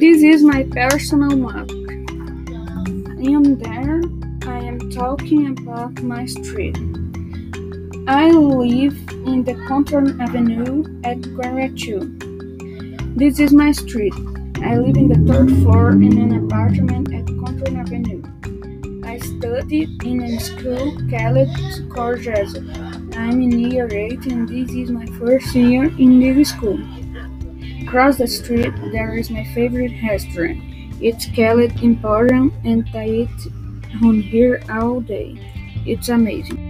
This is my personal map. In there, I am talking about my street. I live in the Contorn Avenue at Guaratu. This is my street. I live in the third floor in an apartment at Contorn Avenue. I studied in a school called Corgezo. I'm in year 8 and this is my first year in this school. Across the street there is my favorite restaurant. It's called Emporium and I eat on here all day. It's amazing.